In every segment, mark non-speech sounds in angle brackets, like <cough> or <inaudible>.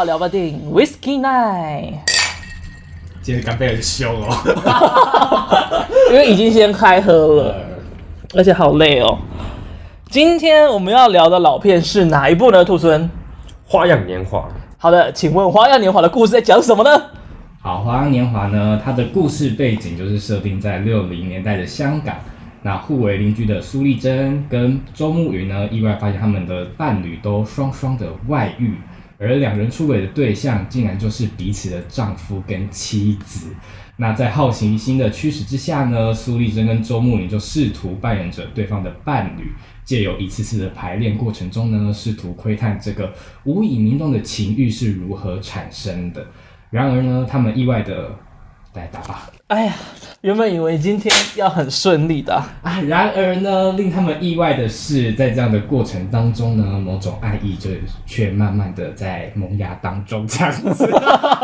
要聊吧电影《Whiskey Night》。今天干杯很凶哦，<laughs> 因为已经先开喝了，而且好累哦。今天我们要聊的老片是哪一部呢？兔孙，《花样年华》。好的，请问《花样年华》的故事在讲什么呢？好，《花样年华》呢，它的故事背景就是设定在六零年代的香港。那互为邻居的苏丽珍跟周慕云呢，意外发现他们的伴侣都双双的外遇。而两人出轨的对象，竟然就是彼此的丈夫跟妻子。那在好奇心的驱使之下呢，苏丽珍跟周慕云就试图扮演着对方的伴侣，借由一次次的排练过程中呢，试图窥探这个无以名状的情欲是如何产生的。然而呢，他们意外的。来打吧！哎呀，原本以为今天要很顺利的 <laughs> 啊，然而呢，令他们意外的是，在这样的过程当中呢，某种爱意就却慢慢的在萌芽当中，这样子。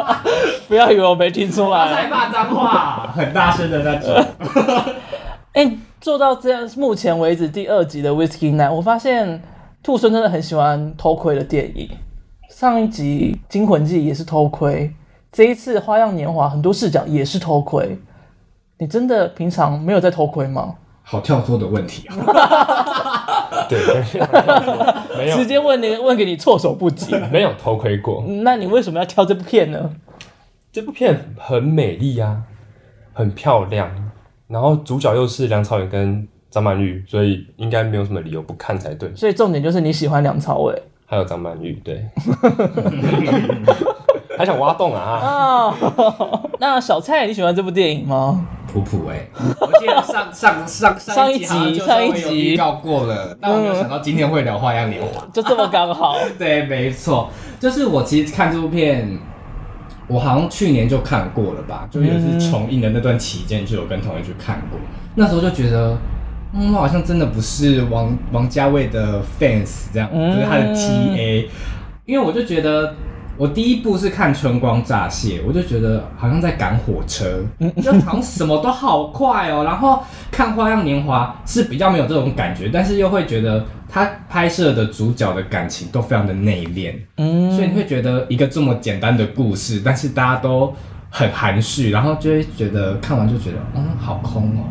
<laughs> 不要以为我没听出来，在骂脏话，很大声的那种。哎、欸，做到这样，目前为止第二集的 Whiskey Night，我发现兔孙真的很喜欢偷窥的电影。上一集《惊魂记》也是偷窥。这一次《花样年华》很多视角也是偷窥，你真的平常没有在偷窥吗？好跳脱的问题啊！<laughs> 对，没有，直接问你，问给你措手不及。没有偷窥过，那你为什么要挑这部片呢？这部片很美丽啊，很漂亮，然后主角又是梁朝伟跟张曼玉，所以应该没有什么理由不看才对。所以重点就是你喜欢梁朝伟，还有张曼玉，对。<laughs> 还想挖洞啊！啊、哦，那小蔡你喜欢这部电影吗？普普哎，<laughs> 我记得上上上上一集上一集预告过了，但我没有想到今天会聊《花样年华》，就这么刚好。<laughs> 对，没错，就是我其实看这部片，我好像去年就看过了吧，就也是重映的那段期间就有跟同学去看过，那时候就觉得，嗯，我好像真的不是王王家卫的 fans 这样，就、嗯、是他的 TA，因为我就觉得。我第一部是看《春光乍泄》，我就觉得好像在赶火车，就好像什么都好快哦。然后看《花样年华》是比较没有这种感觉，但是又会觉得他拍摄的主角的感情都非常的内敛，嗯，所以你会觉得一个这么简单的故事，但是大家都很含蓄，然后就会觉得看完就觉得嗯，好空哦。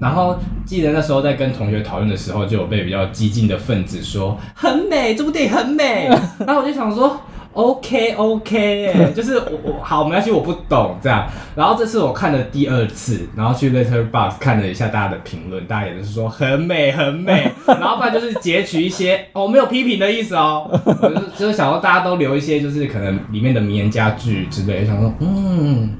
然后记得那时候在跟同学讨论的时候，就有被比较激进的分子说很美，这部电影很美，<laughs> 然后我就想说。OK OK，<laughs> 哎，就是我我好没关系，我不懂这样。然后这次我看了第二次，然后去 Letterboxd 看了一下大家的评论，大家也都是说很美很美。然后不然就是截取一些哦，没有批评的意思哦，我就是就是想说大家都留一些就是可能里面的名言佳句之类，想说嗯，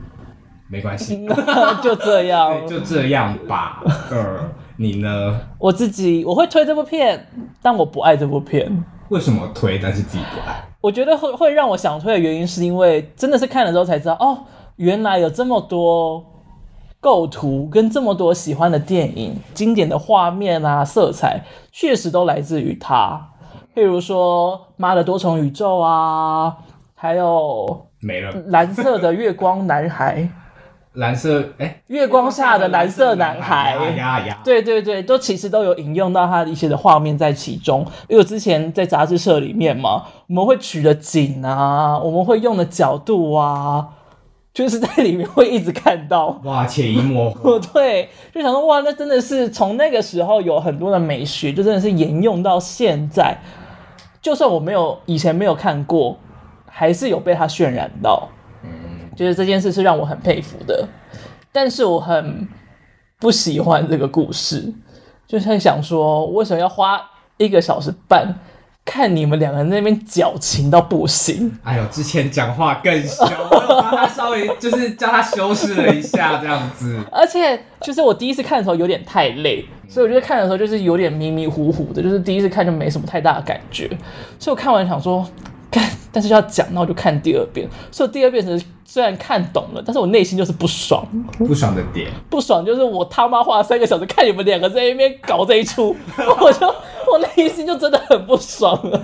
没关系，<laughs> 就这样，就这样吧。呃，你呢？我自己我会推这部片，但我不爱这部片。为什么推，但是自己不爱？我觉得会会让我想退的原因，是因为真的是看了之后才知道，哦，原来有这么多构图跟这么多喜欢的电影，经典的画面啊，色彩确实都来自于他。譬如说《妈的多重宇宙》啊，还有没了蓝色的月光男孩。蓝色哎、欸，月光下的蓝色男孩，呀呀，对对对，都其实都有引用到他的一些的画面在其中。因为我之前在杂志社里面嘛，我们会取的景啊，我们会用的角度啊，就是在里面会一直看到。哇，潜移默化。<laughs> 对，就想说哇，那真的是从那个时候有很多的美学，就真的是沿用到现在。就算我没有以前没有看过，还是有被他渲染到。觉得这件事是让我很佩服的，但是我很不喜欢这个故事，就是想说，为什么要花一个小时半看你们两个人在那边矫情到不行？哎呦，之前讲话更凶，我帮他稍微就是叫他修饰了一下这样子。<laughs> 而且就是我第一次看的时候有点太累，所以我觉得看的时候就是有点迷迷糊糊的，就是第一次看就没什么太大的感觉，所以我看完想说。看，但是要讲，那我就看第二遍。所以第二遍是虽然看懂了，但是我内心就是不爽。不爽的点，不爽就是我他妈花了三个小时看你们两个在那边搞这一出，<laughs> 我就我内心就真的很不爽了。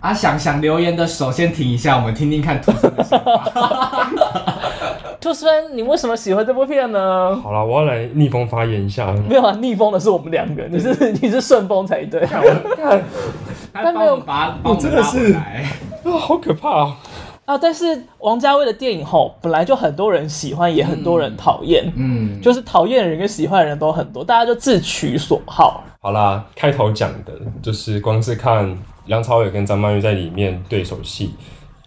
啊，想想留言的手先停一下，我们听听看兔猻的想法。兔猻，你为什么喜欢这部片呢？好了，我要来逆风发言一下。没有啊，逆风的是我们两个，你是 <laughs> 你是顺风才对。但没有把，我真的是啊，好可怕啊！啊，但是王家卫的电影吼，本来就很多人喜欢，也很多人讨厌。嗯，就是讨厌的人跟喜欢的人都很多，大家就自取所好。好啦，开头讲的就是光是看梁朝伟跟张曼玉在里面对手戏。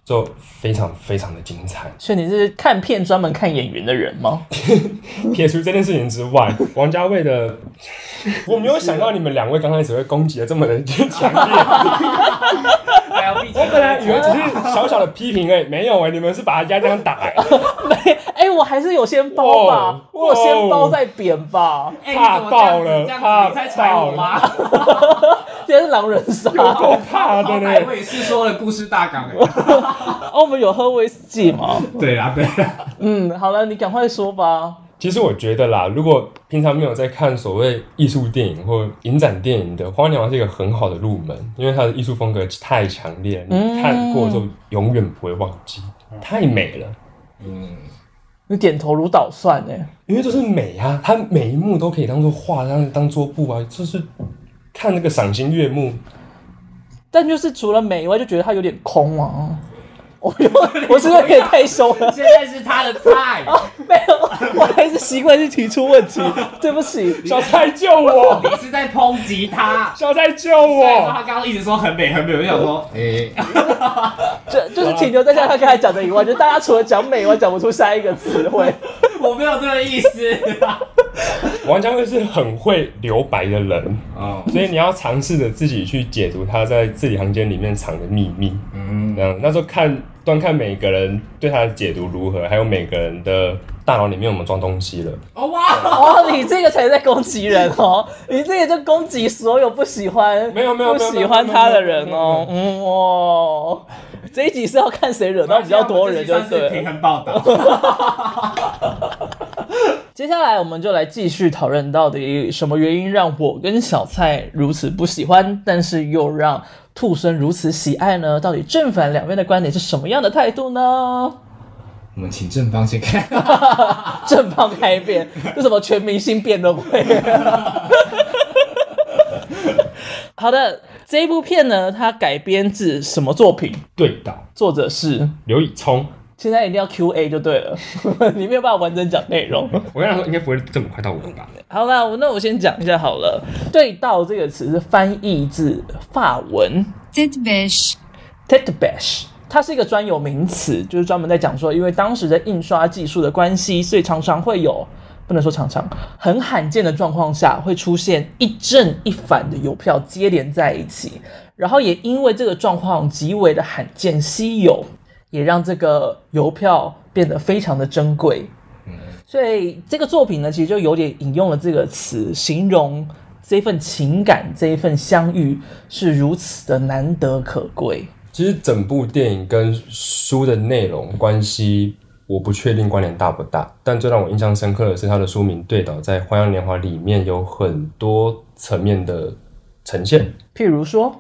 就非常非常的精彩，所以你是看片专门看演员的人吗？<laughs> 撇除这件事情之外，王家卫的，我没有想到你们两位刚开始会攻击的这么的强烈。我本来以为只是小小的批评哎，<laughs> 没有哎，你们是把人家这样打 <laughs> 哎，没 <laughs> 哎，我还是有先包吧，我有先包再扁吧，怕爆了，怕爆了，今天是狼人杀，够怕的呢。我也是说了故事大纲哦，我们有喝威士忌吗？对啊，对啊。嗯，好了，你赶快说吧。其实我觉得啦，如果平常没有在看所谓艺术电影或影展电影的，《花样年华》是一个很好的入门，因为它的艺术风格太强烈了，你看过就永远不会忘记，太美了。嗯，你点头如捣蒜呢，因为就是美啊，它每一幕都可以当做画，当当桌布啊，就是看那个赏心悦目。但就是除了美以外，就觉得它有点空啊。我我是不是有点太凶了？<laughs> 现在是他的菜。哦，没有，我还是习惯性提出问题。<laughs> 对不起，小蔡救我！你是在抨击他？小蔡救我！他刚刚一直说很美很美，我就想说，<laughs> 哎、欸，就就是停留在像他刚才讲的以外，就大家除了讲美，我讲不出下一个词汇。我没有这个意思。<laughs> 王家卫是很会留白的人啊，所以你要尝试着自己去解读他在字里行间里面藏的秘密。嗯，这样那时候看。端看每个人对他的解读如何，还有每个人的大脑里面有没有装东西了。哦哇！哦，你这个才在攻击人哦，你这个就攻击所有不喜欢没有没有不喜欢他的人哦。嗯哦，这一集是要看谁惹到比较多人，就对。平衡报道。<laughs> <laughs> 接下来我们就来继续讨论到底什么原因让我跟小蔡如此不喜欢，但是又让兔生如此喜爱呢？到底正反两边的观点是什么样的态度呢？<laughs> 我们请正方先看，正方开辩，这什么全明星辩论会？<laughs> 好的，这一部片呢，它改编自什么作品？对的，作者是刘以聪。现在一定要 Q A 就对了，<laughs> 你没有办法完整讲内容。我跟他说，应该不会这么快到我吧？好啦，那我先讲一下好了。对到这个词是翻译自法文 bêche，它是一个专有名词，就是专门在讲说，因为当时的印刷技术的关系，所以常常会有，不能说常常，很罕见的状况下会出现一正一反的邮票接连在一起，然后也因为这个状况极为的罕见稀有。也让这个邮票变得非常的珍贵，所以这个作品呢，其实就有点引用了这个词，形容这份情感、这一份相遇是如此的难得可贵。其实整部电影跟书的内容关系，我不确定关联大不大，但最让我印象深刻的是它的书名对倒，在《花样年华》里面有很多层面的呈现，譬如说，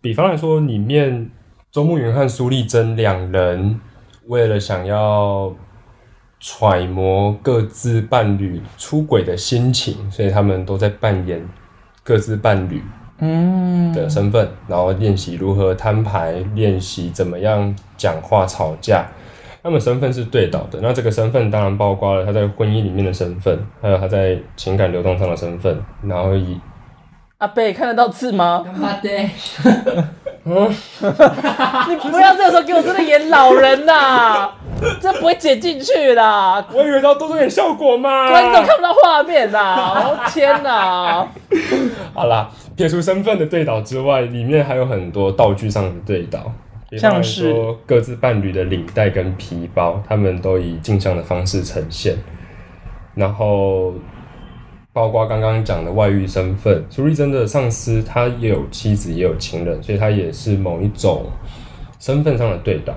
比方来说里面。周慕云和苏丽珍两人为了想要揣摩各自伴侣出轨的心情，所以他们都在扮演各自伴侣嗯的身份，然后练习如何摊牌，练习怎么样讲话吵架。他们身份是对倒的，那这个身份当然包括了他在婚姻里面的身份，还有他在情感流动上的身份。然后以阿贝看得到字吗？<laughs> 嗯，<laughs> 你不要这个时候给我真的演老人呐、啊，<laughs> 这不会剪进去的。我以为要多做点效果嘛。观众看不到画面呐、天呐。<laughs> 好啦，撇除身份的对倒之外，里面还有很多道具上的对倒，像是说各自伴侣的领带跟皮包，他们都以镜像的方式呈现，然后。包括刚刚讲的外遇身份，苏丽珍的上司他也有妻子也有情人，所以他也是某一种身份上的对倒。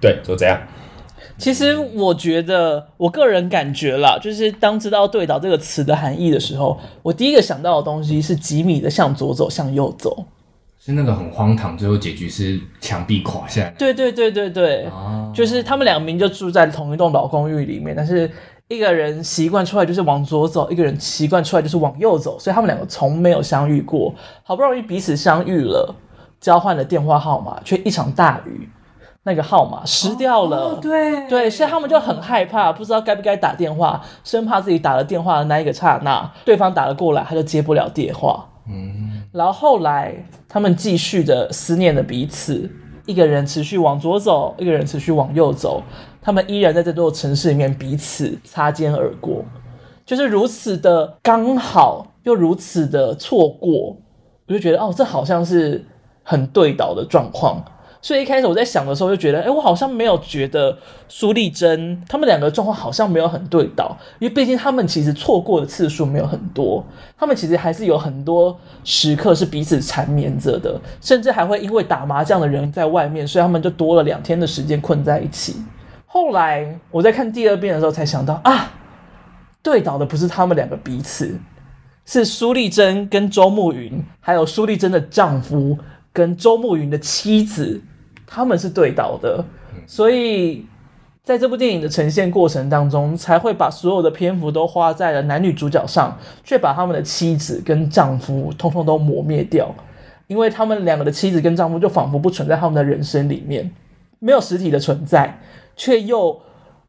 对，就这样。其实我觉得，我个人感觉啦，就是当知道“对倒”这个词的含义的时候，我第一个想到的东西是吉米的向左走，向右走，是那个很荒唐，最后结局是墙壁垮下来。对对对对对，啊、就是他们两名就住在同一栋老公寓里面，但是。一个人习惯出来就是往左走，一个人习惯出来就是往右走，所以他们两个从没有相遇过。好不容易彼此相遇了，交换了电话号码，却一场大雨，那个号码失掉了。对对，所以他们就很害怕，不知道该不该打电话，生怕自己打了电话的那一个刹那，对方打了过来，他就接不了电话。嗯，然后后来他们继续的思念着彼此，一个人持续往左走，一个人持续往右走，他们依然在这座城市里面彼此擦肩而过，就是如此的刚好，又如此的错过，我就觉得哦，这好像是很对倒的状况。所以一开始我在想的时候，就觉得，哎，我好像没有觉得苏丽珍他们两个状况好像没有很对倒，因为毕竟他们其实错过的次数没有很多，他们其实还是有很多时刻是彼此缠绵着的，甚至还会因为打麻将的人在外面，所以他们就多了两天的时间困在一起。后来我在看第二遍的时候才想到，啊，对倒的不是他们两个彼此，是苏丽珍跟周慕云，还有苏丽珍的丈夫。跟周慕云的妻子，他们是对倒的，所以在这部电影的呈现过程当中，才会把所有的篇幅都花在了男女主角上，却把他们的妻子跟丈夫通通都磨灭掉，因为他们两个的妻子跟丈夫就仿佛不存在他们的人生里面，没有实体的存在，却又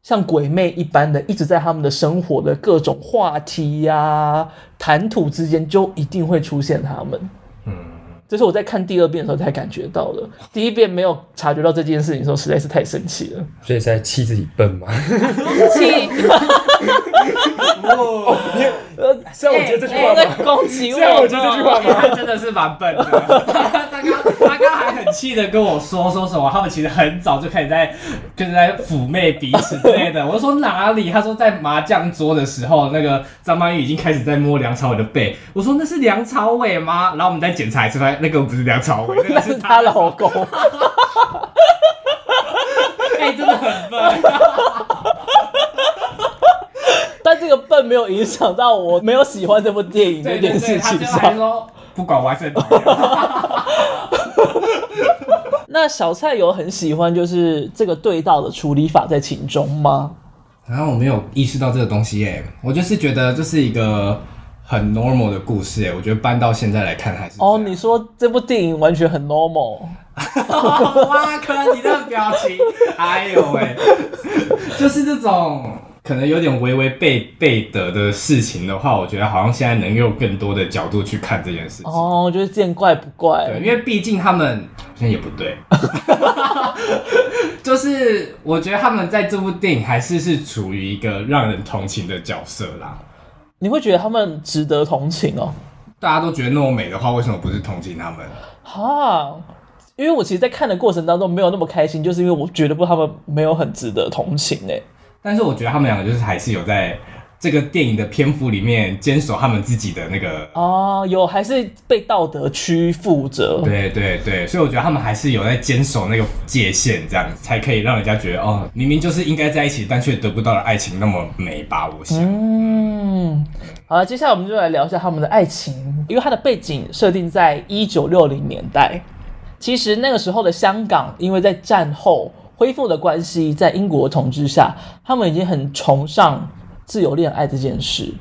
像鬼魅一般的一直在他们的生活的各种话题呀、啊、谈吐之间，就一定会出现他们。嗯。这是我在看第二遍的时候才感觉到的，第一遍没有察觉到这件事情的时候，实在是太生气了。所以在气自己笨吗？气！<laughs> 哦，你呃，虽然我觉得这句话吗？恭喜我！虽然我觉得这句话吗？<laughs> 真的是蛮笨的。气的跟我说说什么，他们其实很早就开始在就是在妩媚彼此之类的。我就说哪里？他说在麻将桌的时候，那个张曼玉已经开始在摸梁朝伟的背。我说那是梁朝伟吗？然后我们再检查一次，发现那个不是梁朝伟，<laughs> 那是她老公。<laughs> 哎、欸，真的很笨。<laughs> 但这个笨没有影响到我没有喜欢这部电影这件事情上。他说不管我还是。<laughs> 那小蔡有很喜欢就是这个对道的处理法在其中吗？然后我没有意识到这个东西耶，我就是觉得这是一个很 normal 的故事耶。我觉得搬到现在来看还是哦，你说这部电影完全很 normal。<laughs> 哇，可你的表情，哎呦喂，就是这种。可能有点微微背背德的事情的话，我觉得好像现在能用更多的角度去看这件事情。哦，我觉得见怪不怪。对，因为毕竟他们好像也不对，<laughs> 就是我觉得他们在这部电影还是是处于一个让人同情的角色啦。你会觉得他们值得同情哦？大家都觉得那么美的话，为什么不是同情他们？哈，因为我其实，在看的过程当中没有那么开心，就是因为我觉得不，他们没有很值得同情诶。但是我觉得他们两个就是还是有在这个电影的篇幅里面坚守他们自己的那个哦，有还是被道德屈服着。对对对，所以我觉得他们还是有在坚守那个界限，这样才可以让人家觉得哦，明明就是应该在一起，但却得不到的爱情那么美吧？我想。嗯，好了，接下来我们就来聊一下他们的爱情，因为它的背景设定在一九六零年代。其实那个时候的香港，因为在战后。恢复的关系，在英国统治下，他们已经很崇尚自由恋爱这件事。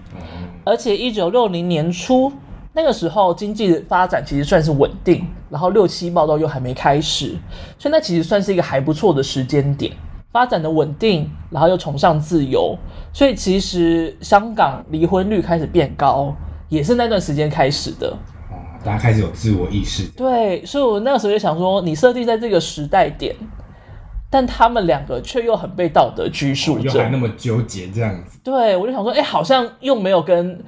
而且，一九六零年初那个时候，经济发展其实算是稳定，然后六七暴动又还没开始，所以那其实算是一个还不错的时间点。发展的稳定，然后又崇尚自由，所以其实香港离婚率开始变高，也是那段时间开始的。哦，大家开始有自我意识。对，所以我那个时候就想说，你设定在这个时代点。但他们两个却又很被道德拘束着，又还那么纠结这样子。对，我就想说，哎、欸，好像又没有跟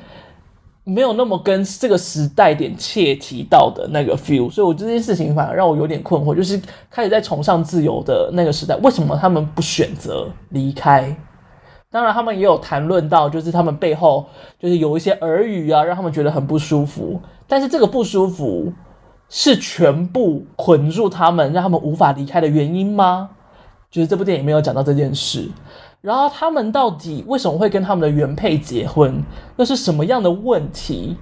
没有那么跟这个时代点切提到的那个 feel，所以我这件事情反而让我有点困惑，就是开始在崇尚自由的那个时代，为什么他们不选择离开？当然，他们也有谈论到，就是他们背后就是有一些耳语啊，让他们觉得很不舒服。但是这个不舒服是全部捆住他们，让他们无法离开的原因吗？就是这部电影没有讲到这件事，然后他们到底为什么会跟他们的原配结婚？又是什么样的问题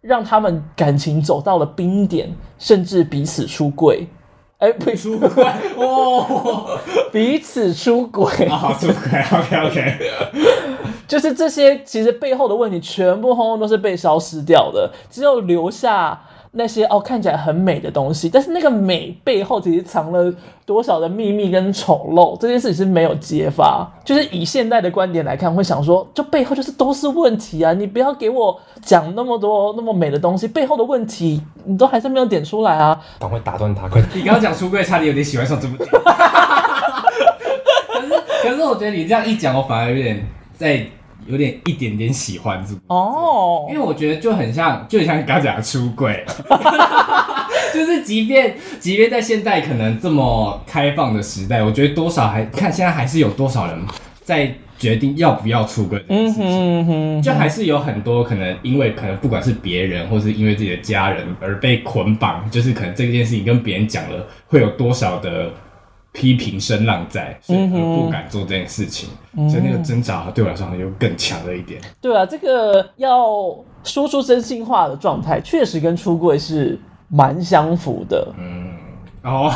让他们感情走到了冰点，甚至彼此出柜？哎，不出轨哦，彼此出轨啊，出轨，OK OK，<laughs> 就是这些其实背后的问题全部通通都是被消失掉的，只有留下那些哦看起来很美的东西，但是那个美背后其实藏了多少的秘密跟丑陋，这件事情是没有揭发。就是以现代的观点来看，会想说，就背后就是都是问题啊！你不要给我讲那么多那么美的东西，背后的问题你都还是没有点出来啊！赶快打断他，快！你刚刚讲出柜，差点有点喜欢上这部电影。<laughs> 可是，可是我觉得你这样一讲，我反而有点在。有点一点点喜欢这部哦，因为我觉得就很像，就很像你刚讲的出轨，<laughs> 就是即便即便在现代可能这么开放的时代，我觉得多少还看现在还是有多少人在决定要不要出轨这件事情，嗯哼嗯哼，就还是有很多可能因为可能不管是别人或是因为自己的家人而被捆绑，就是可能这件事情跟别人讲了会有多少的。批评声浪在，所以不敢做这件事情，嗯、所以那个挣扎对我来说好像又更强了一点。对啊，这个要说出真心话的状态，确实跟出柜是蛮相符的。嗯，哦，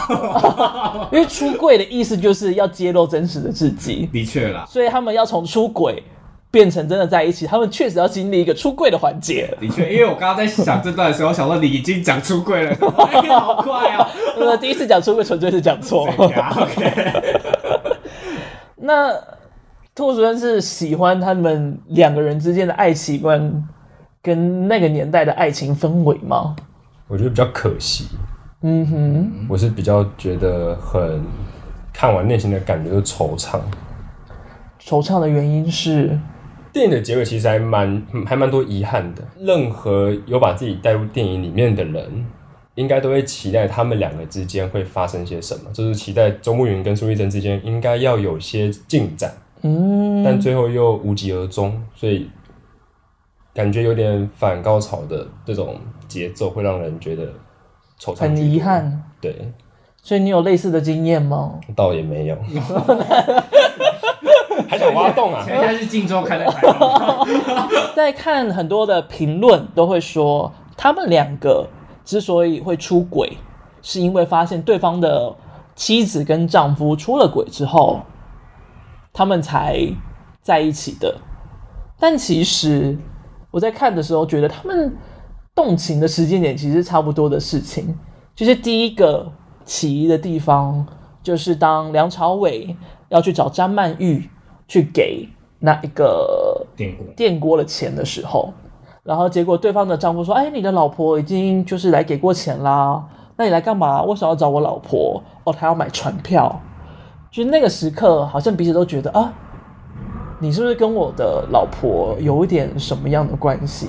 <laughs> 因为出柜的意思就是要揭露真实的自己，的确啦，所以他们要从出轨。变成真的在一起，他们确实要经历一个出柜的环节。的确，因为我刚刚在想这段的时候，想说你已经讲出柜了，<laughs> 好快哦！我第一次讲出柜，纯粹是讲错。<laughs> OK。<laughs> 那兔主任是喜欢他们两个人之间的爱情观，跟那个年代的爱情氛围吗？我觉得比较可惜。嗯哼，我是比较觉得很看完内心的感觉就惆怅。惆怅的原因是。电影的结尾其实还蛮、嗯、还蛮多遗憾的。任何有把自己带入电影里面的人，应该都会期待他们两个之间会发生些什么，就是期待周慕云跟苏丽珍之间应该要有些进展。嗯，但最后又无疾而终，所以感觉有点反高潮的这种节奏，会让人觉得惆怅。很遗憾。对。所以你有类似的经验吗？倒也没有。<laughs> 挖洞啊？<laughs> 现在是镜周刊的开头。<laughs> 在看很多的评论都会说，他们两个之所以会出轨，是因为发现对方的妻子跟丈夫出了轨之后，他们才在一起的。但其实我在看的时候，觉得他们动情的时间点其实差不多的事情。就是第一个起疑的地方，就是当梁朝伟要去找张曼玉。去给那一个电锅电锅的钱的时候，然后结果对方的丈夫说：“哎，你的老婆已经就是来给过钱啦，那你来干嘛？为什么要找我老婆？哦，他要买船票。”就那个时刻，好像彼此都觉得啊，你是不是跟我的老婆有一点什么样的关系？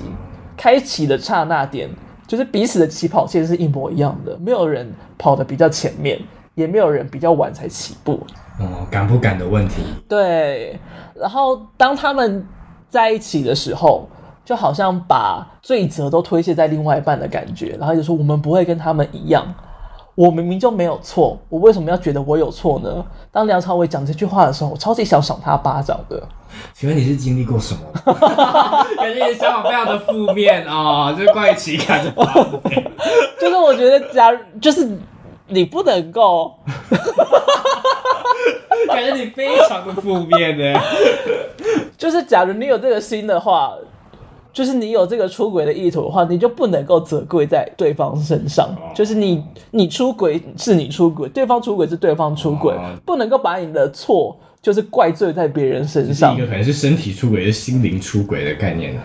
开启的刹那点，就是彼此的起跑线是一模一样的，没有人跑得比较前面，也没有人比较晚才起步。哦，敢不敢的问题。对，然后当他们在一起的时候，就好像把罪责都推卸在另外一半的感觉，然后就说我们不会跟他们一样，我明明就没有错，我为什么要觉得我有错呢？当梁朝伟讲这句话的时候，我超级想赏他巴掌的。请问你是经历过什么？<laughs> 感觉你的想法非常的负面啊、哦，就是关于情感的方面。<laughs> 就是我觉得，假如就是你不能够。<laughs> 感觉你非常的负面呢，<laughs> 就是假如你有这个心的话，就是你有这个出轨的意图的话，你就不能够责怪在对方身上。就是你你出轨是你出轨，对方出轨是对方出轨，不能够把你的错就是怪罪在别人身上。一个可能是身体出轨，是心灵出轨的概念。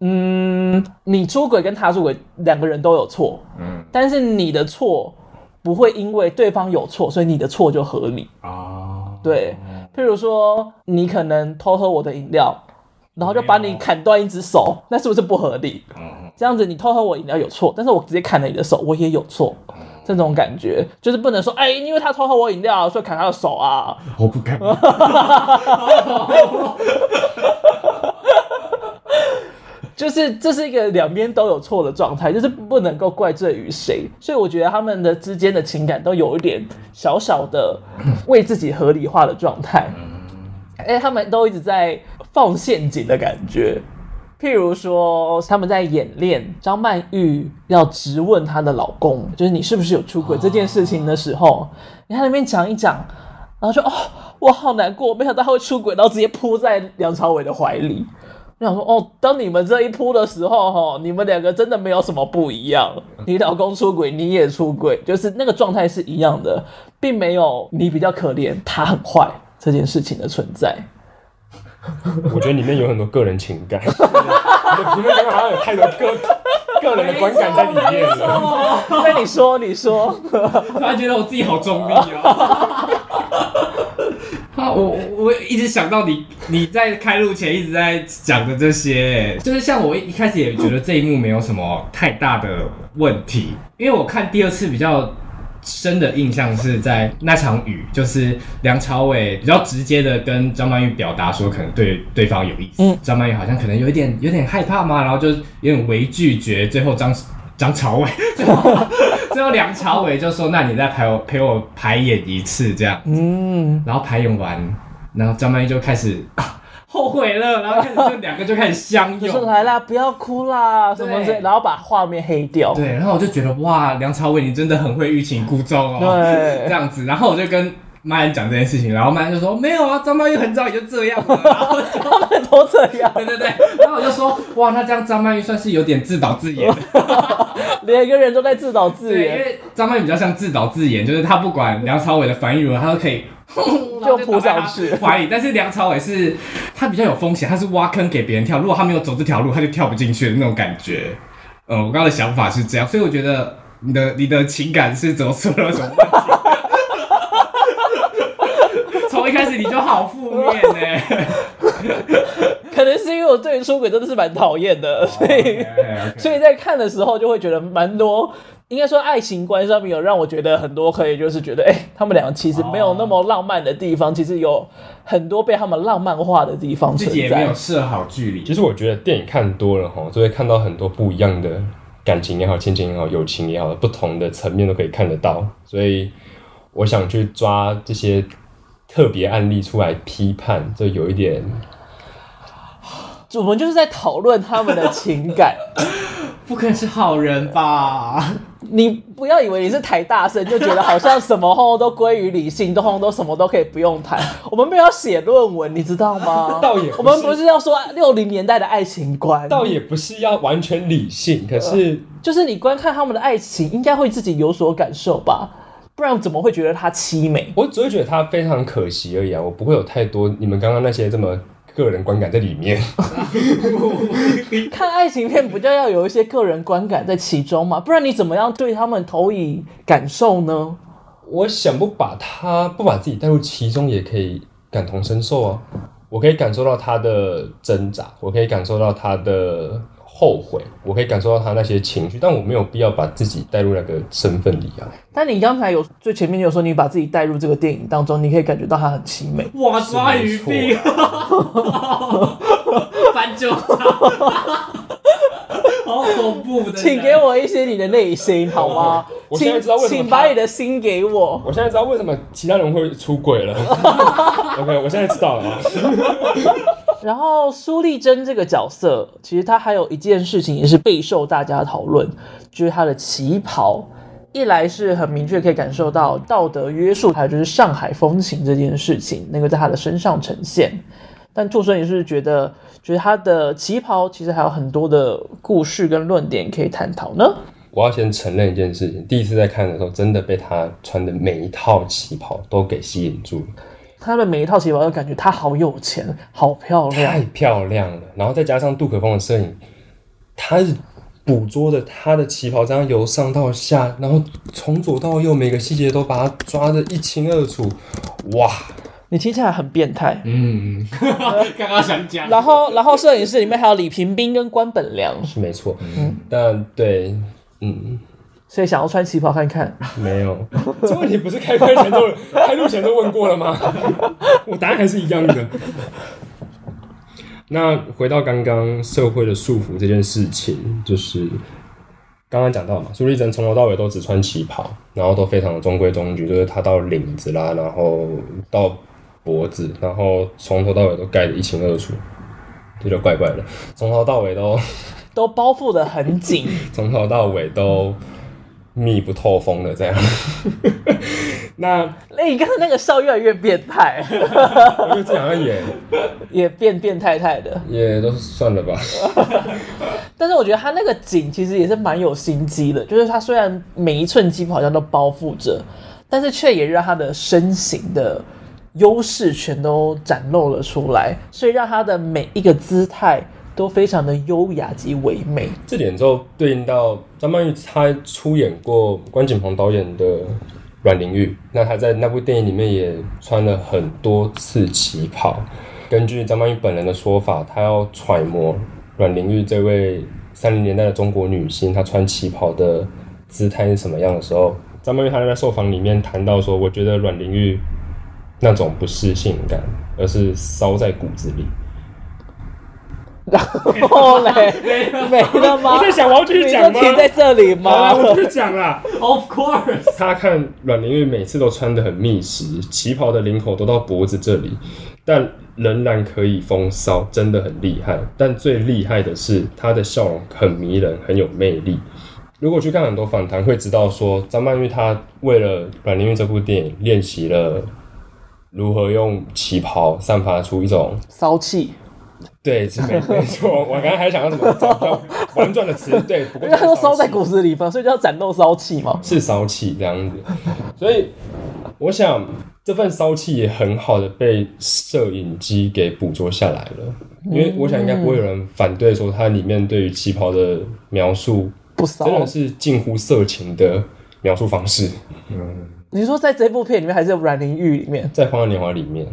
嗯，你出轨跟他出轨两个人都有错，嗯，但是你的错不会因为对方有错，所以你的错就合理啊。对，譬如说你可能偷喝我的饮料，然后就把你砍断一只手，那是不是不合理？这样子你偷喝我饮料有错，但是我直接砍了你的手，我也有错。这种感觉就是不能说，哎，因为他偷喝我饮料，所以砍他的手啊。<laughs> 我不敢。就是这是一个两边都有错的状态，就是不能够怪罪于谁，所以我觉得他们的之间的情感都有一点小小的为自己合理化的状态，哎，他们都一直在放陷阱的感觉，譬如说他们在演练张曼玉要质问她的老公，就是你是不是有出轨这件事情的时候，你看那边讲一讲，然后说哦，我好难过，没想到他会出轨，然后直接扑在梁朝伟的怀里。我想说，哦，当你们这一铺的时候，哈，你们两个真的没有什么不一样。<laughs> 你老公出轨，你也出轨，就是那个状态是一样的，并没有你比较可怜，他很坏这件事情的存在。我觉得里面有很多个人情感，你的评论好像有太多个个人的观感在里面了。<laughs> 那你说，你说，<laughs> 突然觉得我自己好中立哦。<laughs> 啊，我我一直想到你你在开录前一直在讲的这些，就是像我一开始也觉得这一幕没有什么太大的问题，因为我看第二次比较。深的印象是在那场雨，就是梁朝伟比较直接的跟张曼玉表达说，可能对对方有意思。嗯，张曼玉好像可能有一点有点害怕嘛，然后就有点微拒绝。最后张张朝伟，<laughs> 最后梁朝伟就说：“那你再陪我陪我排演一次这样。”嗯，然后排演完，然后张曼玉就开始。后悔了，然后开始就两个就开始相拥，说来啦，不要哭啦，什么之类，然后把画面黑掉。对，然后我就觉得哇，梁朝伟你真的很会欲擒故纵哦，对，<laughs> 这样子。然后我就跟麦恩讲这件事情，然后麦恩就说没有啊，张曼玉很早也就这样了，然 <laughs> 后他们都这样。对对对，然后我就说哇，那这样张曼玉算是有点自导自演，<laughs> 两个人都在自导自演，因为张曼玉比较像自导自演，就是他不管梁朝伟的反应如何，他都可以。<laughs> 就扑上去怀疑，但是梁朝伟是他比较有风险，他是挖坑给别人跳，如果他没有走这条路，他就跳不进去的那种感觉。呃，我刚刚的想法是这样，所以我觉得你的你的情感是怎么出了什么问题？从一开始你就好负面呢，可能是因为我对出轨真的是蛮讨厌的，所以 okay, okay. 所以在看的时候就会觉得蛮多。应该说，爱情观上面有让我觉得很多可以，就是觉得，哎、欸，他们两个其实没有那么浪漫的地方，哦、其实有很多被他们浪漫化的地方存在。自己也没有设好距离。其实我觉得电影看多了哈，就会看到很多不一样的感情也好，亲情也好，友情也好，不同的层面都可以看得到。所以我想去抓这些特别案例出来批判，就有一点。我们就是在讨论他们的情感。<laughs> 不可能是好人吧？你不要以为你是台大生就觉得好像什么后都归于理性，都都什么都可以不用谈。我们没有写论文，你知道吗？<laughs> 倒也，我们不是要说六零年代的爱情观，倒也不是要完全理性。可是，就是你观看他们的爱情，应该会自己有所感受吧？不然怎么会觉得它凄美？我只会觉得它非常可惜而已啊！我不会有太多你们刚刚那些这么。个人观感在里面，看爱情片不就要有一些个人观感在其中吗？不然你怎么样对他们投以感受呢？我想不把他不把自己带入其中，也可以感同身受啊！我可以感受到他的挣扎，我可以感受到他的。后悔，我可以感受到他那些情绪，但我没有必要把自己带入那个身份里啊。但你刚才有最前面有说，你把自己带入这个电影当中，你可以感觉到他很凄美。哇，抓鱼病，<laughs> 翻旧 <laughs> 好恐怖的！请给我一些你的内心好吗？我现在知道为什么，请把你的心给我。我现在知道为什么其他人会出轨了。<laughs> OK，我现在知道了啊。<laughs> 然后苏丽珍这个角色，其实她还有一件事情也是备受大家讨论，就是她的旗袍，一来是很明确可以感受到道德约束，还有就是上海风情这件事情，那个在她的身上呈现。但兔孙也是觉得，觉得他的旗袍其实还有很多的故事跟论点可以探讨呢。我要先承认一件事情，第一次在看的时候，真的被他穿的每一套旗袍都给吸引住了。他的每一套旗袍都感觉他好有钱，好漂亮，太漂亮了。然后再加上杜可风的摄影，他是捕捉着他的旗袍这样由上到下，然后从左到右每个细节都把它抓得一清二楚。哇，你听起来很变态。嗯，<laughs> 刚刚想讲。然后，然后摄影师里面还有李平斌跟关本良，是没错。嗯，但对，嗯。所以想要穿旗袍看看？没有，<laughs> 这问题不是开拍前都、<laughs> 开录前都问过了吗？我答案还是一样的。那回到刚刚社会的束缚这件事情，就是刚刚讲到嘛，苏丽珍从头到尾都只穿旗袍，然后都非常的中规中矩，就是她到领子啦，然后到脖子，然后从头到尾都盖得一清二楚，这就怪怪的。从头到尾都 <laughs> 都包覆的很紧，<laughs> 从头到尾都。密不透风的这样。<laughs> 那哎，你刚才那个笑越来越变态，我觉得这两个也也变变态态的，也都算了吧。但是我觉得他那个紧其实也是蛮有心机的，就是他虽然每一寸肌肤好像都包覆着，但是却也让他的身形的优势全都展露了出来，所以让他的每一个姿态都非常的优雅及唯美。这点就对应到张曼玉，她出演过关锦鹏导演的。阮玲玉，那她在那部电影里面也穿了很多次旗袍。根据张曼玉本人的说法，她要揣摩阮玲玉这位三零年代的中国女星，她穿旗袍的姿态是什么样的时候，张曼玉她在受访里面谈到说：“我觉得阮玲玉那种不是性感，而是骚在骨子里。”然后嘞，<laughs> 没了吗？我在想我要继续讲吗？停在这里吗？我继续讲啦。Of course，他看阮玲玉每次都穿得很密实，旗袍的领口都到脖子这里，但仍然可以风骚，真的很厉害。但最厉害的是，她的笑容很迷人，很有魅力。如果去看很多访谈，会知道说张曼玉她为了阮玲玉这部电影练习了如何用旗袍散发出一种骚气。对，是没 <laughs> 没错。我刚才还想要怎么找到婉转的词，对，<laughs> 不过因为它都烧在骨子里嘛，所以就要展露骚气嘛。是骚气这样子，所以我想这份骚气也很好的被摄影机给捕捉下来了。因为我想应该不会有人反对说它里面对于旗袍的描述不骚，真的是近乎色情的描述方式。嗯，你说在这部片里面还是阮玲玉里面，在《花样年华》里面。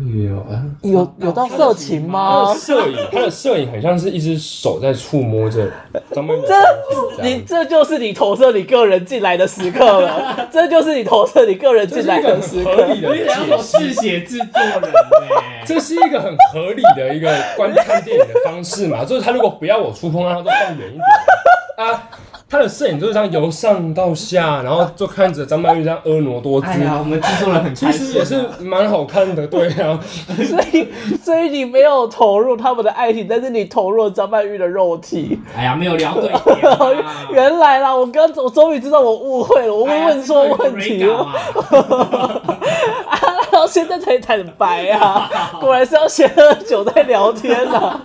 有啊，有有到色情吗？摄影，他的摄影很像是一只手在触摸着张曼玉。这你这就是你投射你个人进来的时刻了，<laughs> 这就是你投射你个人进来的时刻。合理的解释写制作人，这是一个很合理的一个观看电影的方式嘛？就是他如果不要我触碰，让他都放远一点啊。他的摄影就是这样由上到下，然后就看着张曼玉这样婀娜多姿。哎呀，我们制作人很其实也是蛮好看的，对啊。所以，所以你没有投入他们的爱情，但是你投入了张曼玉的肉体。哎呀，没有聊对。原来啦，我刚我终于知道我误会了，我会问错问题了。<laughs> 啊，然后现在才坦白啊，果然是要先喝酒再聊天啊。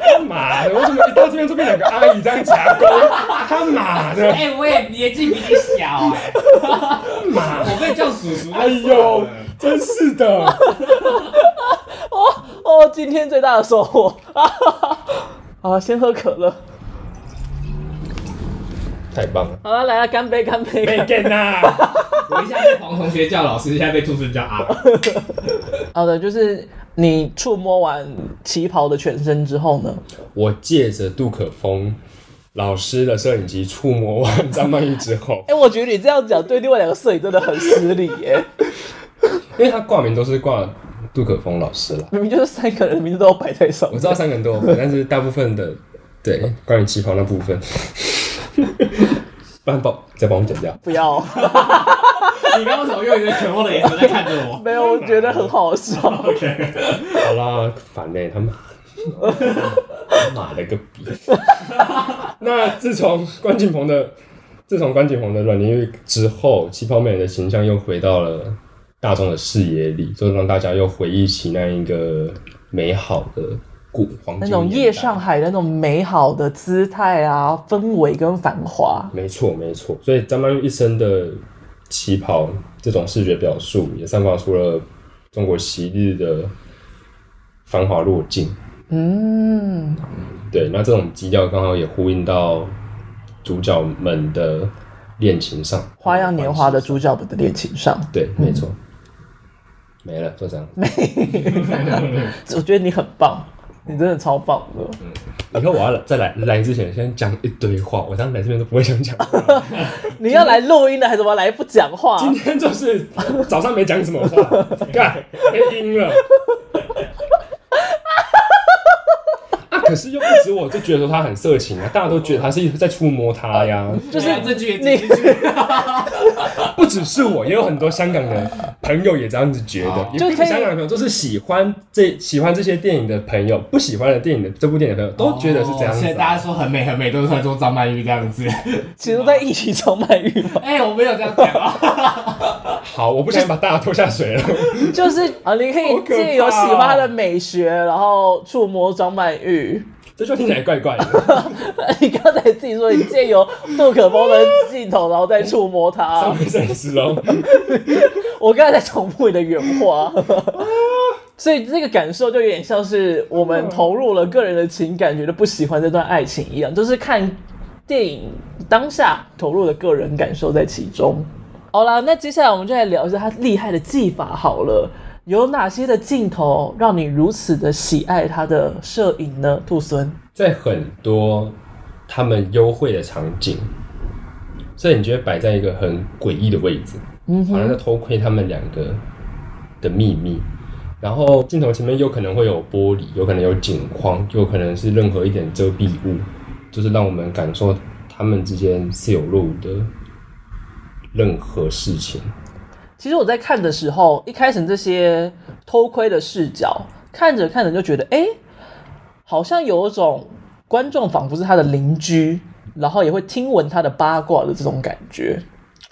他妈的！为什么一到这边就变两个阿姨这样夹攻？他妈的！哎、欸，我也年纪比你小哎、欸。妈，我被叫叔叔。哎呦，真是的。哦哦，今天最大的收获。<laughs> 好，先喝可乐。太棒了。好了，来了，干杯，干杯。没见呐。我一下被黄同学叫老师，现在被兔子叫阿。<laughs> 好的，就是。你触摸完旗袍的全身之后呢？我借着杜可风老师的摄影机触摸完张曼玉之后，<laughs> 哎、欸，我觉得你这样讲对另外两个摄影真的很失礼耶，<laughs> 因为他挂名都是挂杜可风老师了，明明就是三个人名字都要摆在上面。我知道三个人都有摆，但是大部分的对关于旗袍那部分，不 <laughs> 然帮再帮我剪掉，不要。你刚刚怎么用一个全部的眼神在看着我？没有，我觉得很好笑。OK，好啦，烦嘞，他妈，妈了个逼！那自从关锦鹏的，自从关锦鹏的阮玲玉之后，旗袍美人的形象又回到了大众的视野里，就让大家又回忆起那一个美好的古黄金，那种夜上海的那种美好的姿态啊，氛围跟繁华。没错，没错。所以张曼玉一生的。旗袍这种视觉表述也散发出了中国昔日的繁华落尽。嗯，对，那这种基调刚好也呼应到主角们的恋情上，《花样年华》的主角们的恋情上。对，没错。没了，就这样。<laughs> 没，<laughs> 我觉得你很棒。你真的超棒的！以后我要再来来之前，先讲一堆话。我当时来这边都不会想讲。<laughs> 你要来录音的，还是我要来不讲话？今天就是早上没讲什么话，<laughs> 干没音了。啊，可是又不止我，就觉得说他很色情啊，<laughs> 大家都觉得他是在触摸他呀。<laughs> 就是这句也你 <laughs> 不只是我，也有很多香港的朋友也这样子觉得。好也不是香港的朋友，就是喜欢这喜欢这些电影的朋友，不喜欢的电影的这部电影的朋友都觉得是这样子、啊。现在大家说很美很美，都是在说张曼玉这样子。其实都在一起张曼玉吗？哎、欸，我没有这样讲啊。好，我不想把大家拖下水了。就是啊，你可以借由喜欢他的美学，然后触摸张曼玉。这句话听起来怪怪的。<laughs> 你刚才自己说你借由杜可风的镜头，然后再触摸它。上。<laughs> 我刚才在重复你的原话。所以这个感受就有点像是我们投入了个人的情感，觉得不喜欢这段爱情一样，就是看电影当下投入的个人感受在其中。好啦，那接下来我们就来聊一下他厉害的技法好了。有哪些的镜头让你如此的喜爱他的摄影呢？兔孙在很多他们幽会的场景，所以你觉得摆在一个很诡异的位置，嗯，好像在偷窥他们两个的秘密。然后镜头前面有可能会有玻璃，有可能有景框，有可能是任何一点遮蔽物，就是让我们感受他们之间是有路的任何事情。其实我在看的时候，一开始这些偷窥的视角，看着看着就觉得，哎，好像有一种观众仿佛是他的邻居，然后也会听闻他的八卦的这种感觉。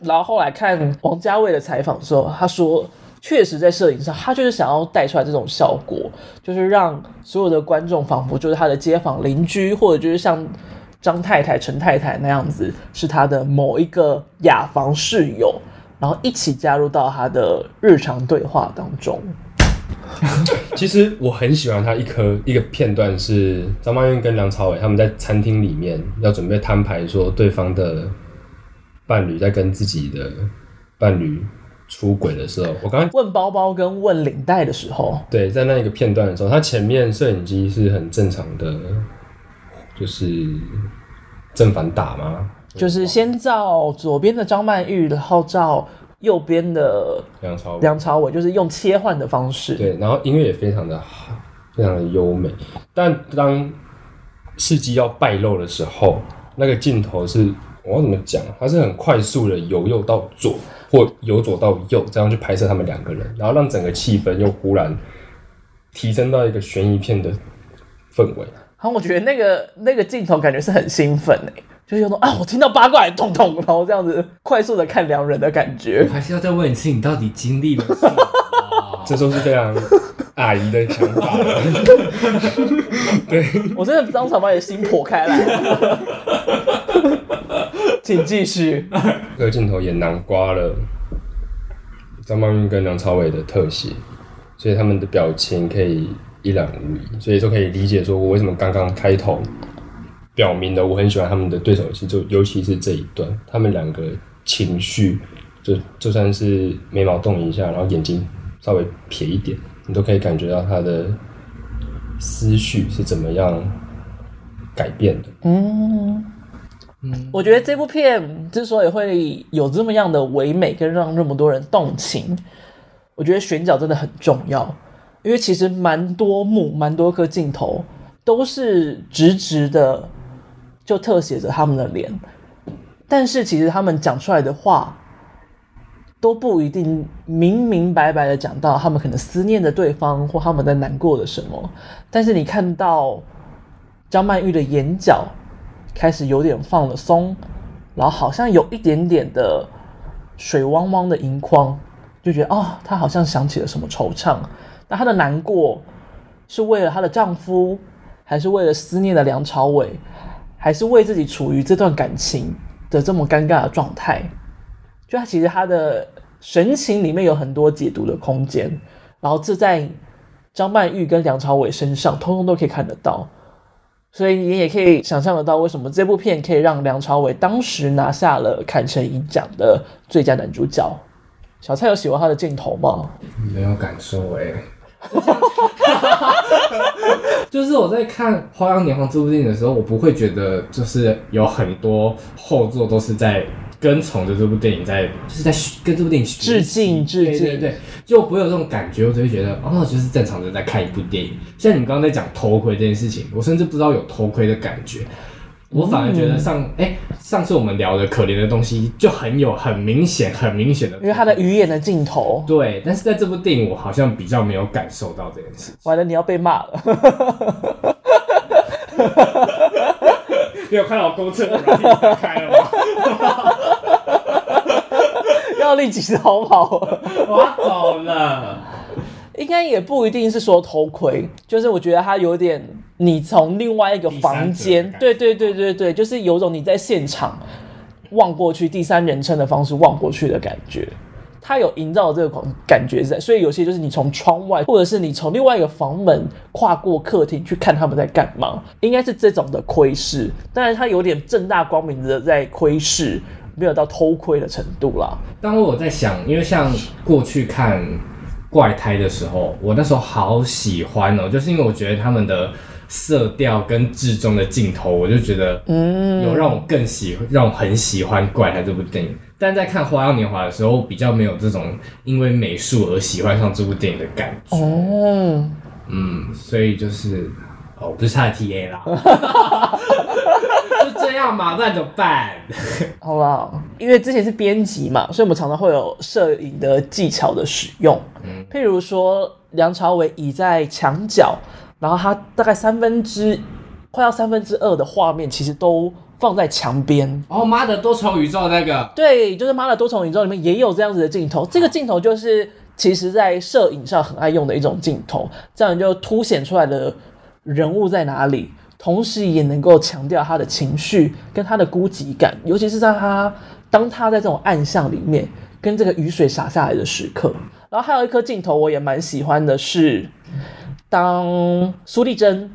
然后后来看王家卫的采访的时候，他说，确实在摄影上，他就是想要带出来这种效果，就是让所有的观众仿佛就是他的街坊邻居，或者就是像张太太、陈太太那样子，是他的某一个雅房室友。然后一起加入到他的日常对话当中。<laughs> 其实我很喜欢他一颗一个片段，是张曼玉跟梁朝伟他们在餐厅里面要准备摊牌，说对方的伴侣在跟自己的伴侣出轨的时候，我刚刚问包包跟问领带的时候，对，在那一个片段的时候，他前面摄影机是很正常的，就是正反打吗？就是先照左边的张曼玉，然后照右边的梁朝梁朝伟，就是用切换的方式。对，然后音乐也非常的好，非常的优美。但当事迹要败露的时候，那个镜头是我要怎么讲？它是很快速的由右到左，或由左到右，这样去拍摄他们两个人，然后让整个气氛又忽然提升到一个悬疑片的氛围。好，我觉得那个那个镜头感觉是很兴奋诶。就是有种啊，我听到八卦，痛痛，然后这样子快速的看两人的感觉。我还是要再问一次，你到底经历了什么？<laughs> 这都是非常阿姨的想法。<laughs> 对，我真的当场把你的心剖开来了。<laughs> 请继续。这个镜头也囊括了张曼玉跟梁朝伟的特写，所以他们的表情可以一览无遗，所以说可以理解说我为什么刚刚开头。表明了我很喜欢他们的对手戏，就尤其是这一段，他们两个情绪，就就算是眉毛动一下，然后眼睛稍微撇一点，你都可以感觉到他的思绪是怎么样改变的。嗯嗯，我觉得这部片之所以会有这么样的唯美，跟让那么多人动情，我觉得选角真的很重要，因为其实蛮多幕、蛮多颗镜头都是直直的。就特写着他们的脸，但是其实他们讲出来的话都不一定明明白白的讲到他们可能思念着对方或他们在难过的什么。但是你看到张曼玉的眼角开始有点放了松，然后好像有一点点的水汪汪的银框，就觉得哦，她好像想起了什么惆怅。那她的难过是为了她的丈夫，还是为了思念的梁朝伟？还是为自己处于这段感情的这么尴尬的状态，就他其实他的神情里面有很多解读的空间，然后这在张曼玉跟梁朝伟身上通通都可以看得到，所以你也可以想象得到为什么这部片可以让梁朝伟当时拿下了坎城影奖的最佳男主角。小蔡有喜欢他的镜头吗？没有感受哎。<laughs> 就是我在看《花样年华》这部电影的时候，我不会觉得就是有很多后座都是在跟从着这部电影在，就是在跟这部电影致敬，致敬，对对，就不会有这种感觉，我就会觉得哦，就是正常的在看一部电影。像你刚刚在讲偷窥这件事情，我甚至不知道有偷窥的感觉。我反而觉得上哎、上次我们聊的可怜的东西就很有很明显、很明显的，因为他的鱼眼的镜头。对，但是在这部电影，我好像比较没有感受到这件事。完了，你要被骂了。你有看到公车开了吗？<laughs> 要立即逃跑，<laughs> 我要走了。应该也不一定是说偷窥，就是我觉得他有点，你从另外一个房间，对对对对对，就是有种你在现场望过去，第三人称的方式望过去的感觉，他有营造这个感觉在，所以有些就是你从窗外，或者是你从另外一个房门跨过客厅去看他们在干嘛，应该是这种的窥视，当然他有点正大光明的在窥视，没有到偷窥的程度啦。当我在想，因为像过去看。怪胎的时候，我那时候好喜欢哦，就是因为我觉得他们的色调跟至中的镜头，我就觉得，嗯，有让我更喜，让我很喜欢怪胎这部电影。但在看《花样年华》的时候，比较没有这种因为美术而喜欢上这部电影的感觉。哦，嗯，所以就是，哦，不是他的 TA 啦。<laughs> 就这样嘛，那怎么办？<laughs> 好不好？因为之前是编辑嘛，所以我们常常会有摄影的技巧的使用。嗯，譬如说梁朝伟倚在墙角，然后他大概三分之快要三分之二的画面，其实都放在墙边。哦，妈的多重宇宙那个？对，就是妈的多重宇宙里面也有这样子的镜头。这个镜头就是其实在摄影上很爱用的一种镜头，这样就凸显出来的人物在哪里。同时也能够强调他的情绪跟他的孤寂感，尤其是在他当他在这种暗巷里面跟这个雨水洒下来的时刻。然后还有一颗镜头我也蛮喜欢的是，当苏丽珍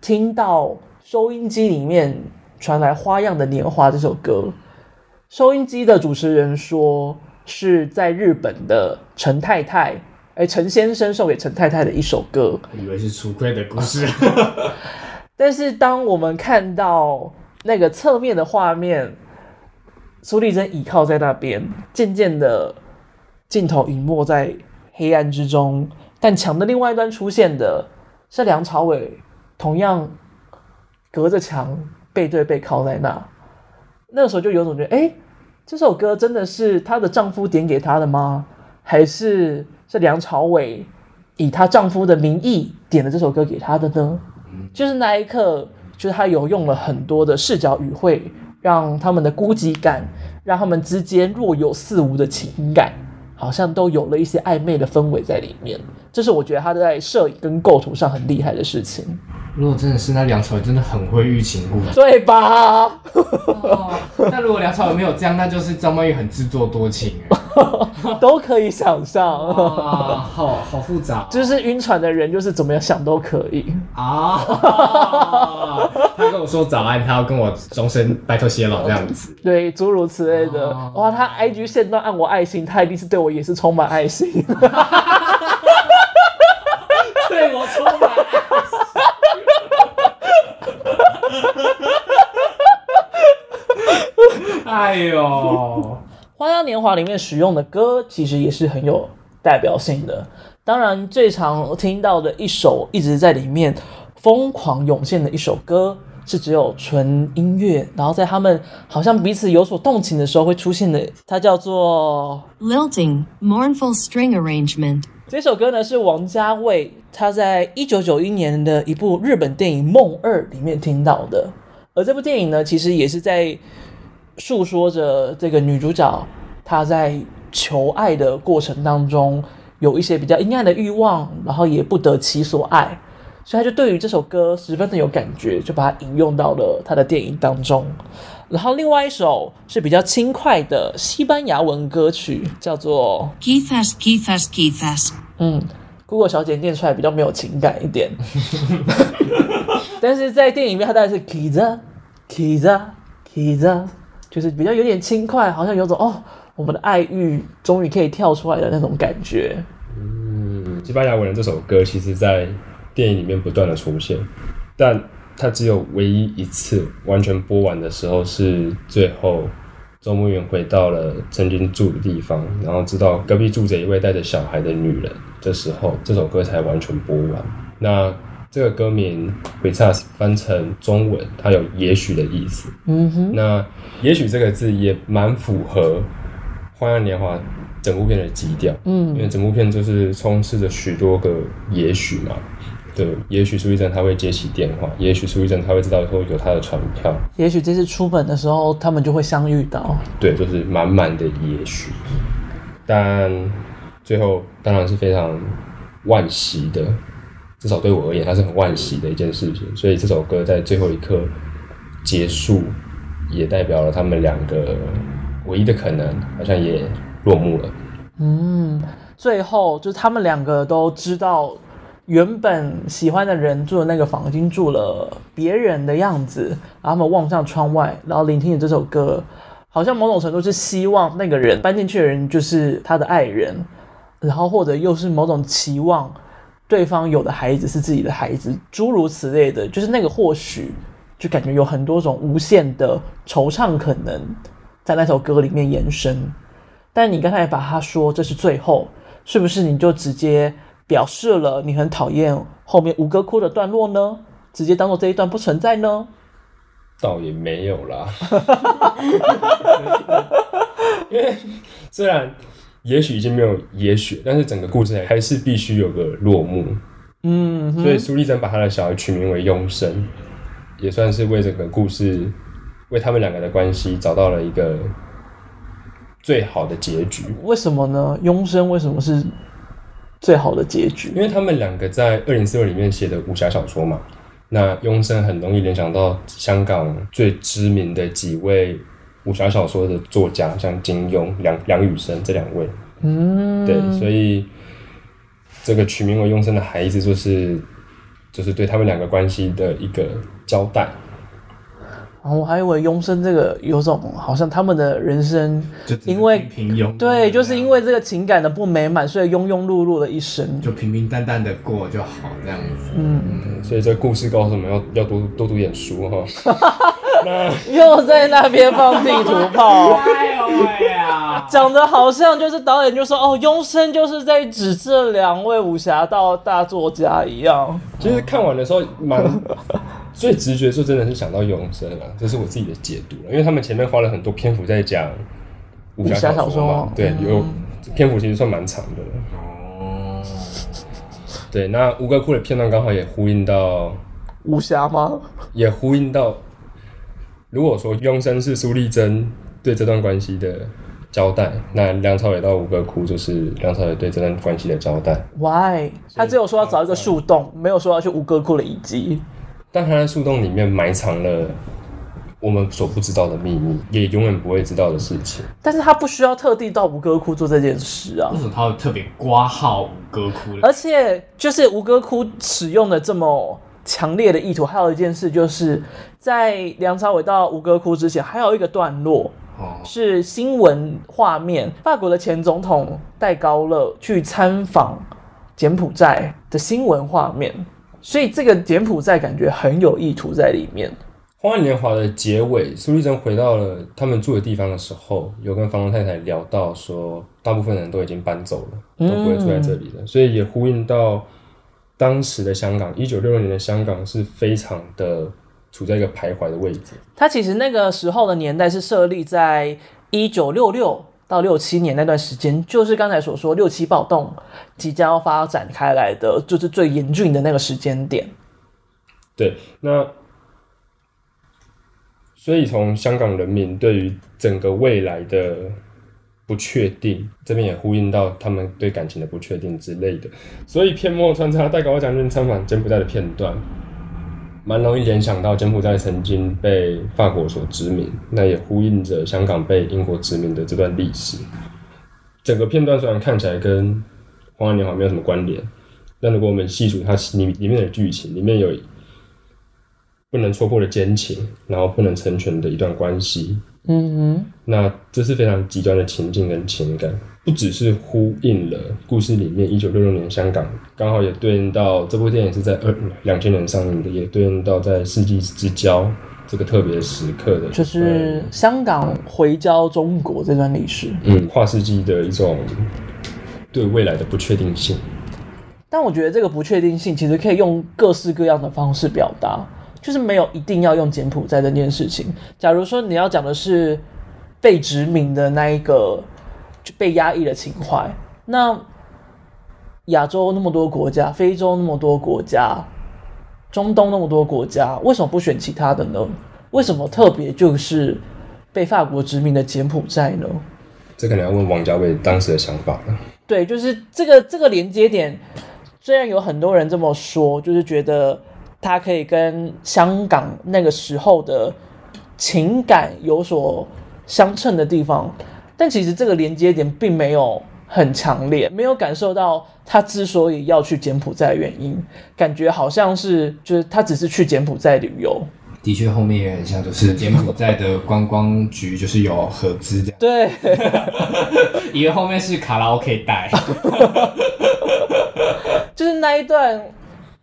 听到收音机里面传来《花样的年华》这首歌，收音机的主持人说是在日本的陈太太，哎，陈先生送给陈太太的一首歌，以为是出轨的故事。<laughs> 但是当我们看到那个侧面的画面，苏丽珍倚靠在那边，渐渐的镜头隐没在黑暗之中，但墙的另外一端出现的是梁朝伟，同样隔着墙背对背靠在那。那个时候就有种觉得，哎，这首歌真的是她的丈夫点给她的吗？还是是梁朝伟以她丈夫的名义点了这首歌给她的呢？就是那一刻，就是他有用了很多的视角语汇，让他们的孤寂感，让他们之间若有似无的情感，好像都有了一些暧昧的氛围在里面。这是我觉得他在摄影跟构图上很厉害的事情。如果真的是那梁朝伟，真的很会欲擒故纵，对吧？哦，那如果梁朝伟没有这样，那就是张曼玉很自作多情。<laughs> 都可以想象啊，好好复杂。就是晕船的人，就是怎么样想都可以啊。他跟我说早安，他要跟我终身白头偕老这样子。对，诸如此类的。哇，他 IG 线段按我爱心，他一定是对我也是充满爱心。<laughs> 对我充满爱心。哎呦！<laughs>《花样年华》里面使用的歌其实也是很有代表性的。当然，最常听到的一首一直在里面疯狂涌现的一首歌，是只有纯音乐，然后在他们好像彼此有所动情的时候会出现的。它叫做《Lilting Mournful String Arrangement》。这首歌呢是王家卫他在一九九一年的一部日本电影《梦二》里面听到的。而这部电影呢，其实也是在。诉说着这个女主角她在求爱的过程当中有一些比较阴暗的欲望，然后也不得其所爱，所以她就对于这首歌十分的有感觉，就把它引用到了她的电影当中。然后另外一首是比较轻快的西班牙文歌曲，叫做 Quizás Quizás Quizás。嗯，Google 小姐念出来比较没有情感一点，<laughs> 但是在电影里面它大概是 Quizás Quizás Quizás 就是比较有点轻快，好像有种哦，我们的爱欲终于可以跳出来的那种感觉。嗯，西班牙文的这首歌，其实在电影里面不断的出现，但它只有唯一一次完全播完的时候，是最后周慕云回到了曾经住的地方，然后知道隔壁住着一位带着小孩的女人，这时候这首歌才完全播完。那这个歌名《Perhaps》翻成中文，它有“也许”的意思。嗯哼。那“也许”这个字也蛮符合《花样年华》整部片的基调。嗯。因为整部片就是充斥着许多个“也许”嘛。对，也许苏丽珍他会接起电话，也许苏丽珍他会知道说有他的船票，也许这次出本的时候他们就会相遇到。对，就是满满的也许，但最后当然是非常惋惜的，至少对我而言，它是很惋惜的一件事情。所以这首歌在最后一刻结束，也代表了他们两个唯一的可能，好像也落幕了。嗯，最后就是他们两个都知道。原本喜欢的人住的那个房间住了别人的样子，然后他们望向窗外，然后聆听着这首歌，好像某种程度是希望那个人搬进去的人就是他的爱人，然后或者又是某种期望对方有的孩子是自己的孩子，诸如此类的，就是那个或许就感觉有很多种无限的惆怅可能在那首歌里面延伸。但你刚才把他说这是最后，是不是你就直接？表示了你很讨厌后面吴哥窟的段落呢？直接当做这一段不存在呢？倒也没有啦，<laughs> <laughs> 因为虽然也许已经没有也许，但是整个故事还是必须有个落幕。嗯，所以苏丽珍把她的小孩取名为庸生，也算是为整个故事，为他们两个的关系找到了一个最好的结局。为什么呢？庸生为什么是？最好的结局，因为他们两个在二零四二里面写的武侠小说嘛，那庸生很容易联想到香港最知名的几位武侠小说的作家，像金庸、梁梁羽生这两位。嗯，对，所以这个取名为庸生的孩子，就是就是对他们两个关系的一个交代。我还以为庸生这个有种好像他们的人生，因为平平庸，对，就是因为这个情感的不美满，所以庸庸碌碌的一生，就平平淡淡的过就好这样子。嗯，所以这个故事告诉我们要要多多读点书哈。<laughs> 又在那边放地图炮，<laughs> 哎呦喂呀！讲的好像就是导演就说哦，庸生就是在指这两位武侠道大作家一样。其实看完的时候蛮。最直觉就真的是想到永生啊，这是我自己的解读了，因为他们前面花了很多篇幅在讲武侠小说嘛，对，有、嗯、篇幅其实算蛮长的。哦，对，那吴哥窟的片段刚好也呼应到武侠吗？也呼应到，如果说永生是苏丽珍对这段关系的交代，那梁朝伟到吴哥窟就是梁朝伟对这段关系的交代。Why？他只有说要找一个树洞，没有说要去吴哥窟的遗迹。但他在树洞里面埋藏了我们所不知道的秘密，也永远不会知道的事情。但是他不需要特地到吴哥窟做这件事啊。为什么他会特别挂号吴哥窟？而且就是吴哥窟使用的这么强烈的意图，还有一件事就是在梁朝伟到吴哥窟之前，还有一个段落是新闻画面，法国的前总统戴高乐去参访柬埔寨的新闻画面。所以这个柬埔寨感觉很有意图在里面。《花样年华》的结尾，苏丽珍回到了他们住的地方的时候，有跟房东太太聊到说，大部分人都已经搬走了，都不会住在这里了。嗯、所以也呼应到当时的香港，一九六六年的香港是非常的处在一个徘徊的位置。它其实那个时候的年代是设立在一九六六。到六七年那段时间，就是刚才所说六七暴动即将要发展开来的，就是最严峻的那个时间点。对，那所以从香港人民对于整个未来的不确定，这边也呼应到他们对感情的不确定之类的，所以片末穿插戴高乐将军参访柬埔寨的片段。蛮容易联想到柬埔寨曾经被法国所殖民，那也呼应着香港被英国殖民的这段历史。整个片段虽然看起来跟《花样年华》没有什么关联，但如果我们细数它里里面的剧情，里面有不能戳破的奸情，然后不能成全的一段关系。嗯哼，那这是非常极端的情境跟情感。不只是呼应了故事里面一九六六年香港，刚好也对应到这部电影是在二两千年上映的，也对应到在世纪之交这个特别时刻的，就是香港回交中国这段历史。嗯，跨世纪的一种对未来的不确定性。但我觉得这个不确定性其实可以用各式各样的方式表达，就是没有一定要用柬埔寨这件事情。假如说你要讲的是被殖民的那一个就被压抑的情怀，那亚洲那么多国家，非洲那么多国家。中东那么多国家，为什么不选其他的呢？为什么特别就是被法国殖民的柬埔寨呢？这可能要问王家卫当时的想法了。对，就是这个这个连接点，虽然有很多人这么说，就是觉得它可以跟香港那个时候的情感有所相称的地方，但其实这个连接点并没有。很强烈，没有感受到他之所以要去柬埔寨的原因，感觉好像是就是他只是去柬埔寨旅游。的确，后面也很像，就是柬埔寨的观光局就是有合资这样。对，<laughs> 以为后面是卡拉 OK 带。<laughs> 就是那一段，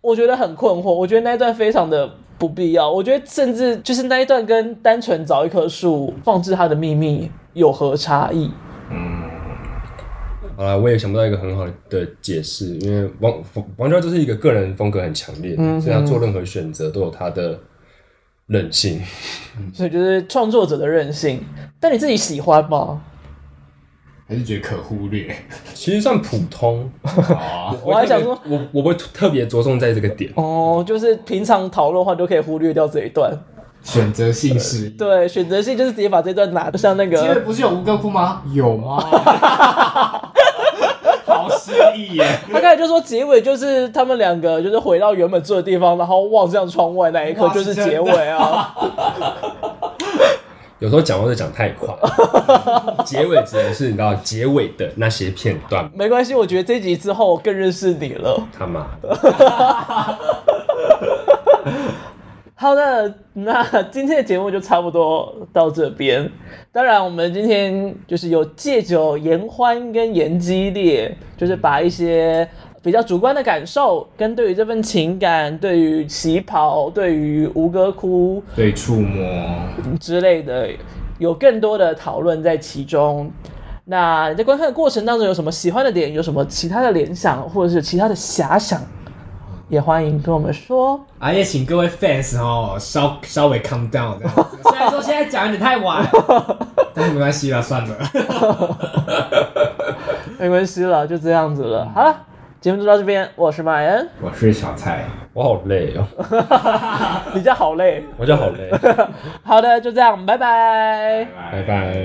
我觉得很困惑。我觉得那一段非常的不必要。我觉得甚至就是那一段跟单纯找一棵树放置它的秘密有何差异？嗯。啊，我也想不到一个很好的解释，因为王王家卫就是一个个人风格很强烈，嗯，所以他做任何选择都有他的任性，<laughs> 所以就是创作者的任性。但你自己喜欢吗？还是觉得可忽略？<laughs> 其实算普通。我还想说，我我不会特别着重在这个点。哦，就是平常讨论的话，都可以忽略掉这一段。选择性是，对，选择性就是直接把这段拿，像那个，因为不是有吴哥窟吗？有吗？<laughs> 他刚才就说结尾就是他们两个就是回到原本住的地方，然后望向窗外那一刻就是结尾啊。<laughs> 有时候讲话就讲太快，<laughs> 结尾只能是你知道结尾的那些片段。没关系，我觉得这集之后我更认识你了。他妈的！<laughs> 好的，那今天的节目就差不多到这边。当然，我们今天就是有借酒言欢跟言激烈，就是把一些比较主观的感受，跟对于这份情感，对于旗袍，对于吴哥窟，对触摸之类的，有更多的讨论在其中。那你在观看的过程当中有什么喜欢的点，有什么其他的联想，或者是其他的遐想？也欢迎跟我们说，啊，也请各位 fans 哦，稍稍微 calm down 这样子。<laughs> 虽然说现在讲有点太晚，<laughs> 但是没关系啦，算了，<laughs> 没关系了，就这样子了。好了，节目就到这边，我是马恩，我是小蔡，我好累哦，你叫好累，我叫好累。好的，就这样，拜拜，拜拜。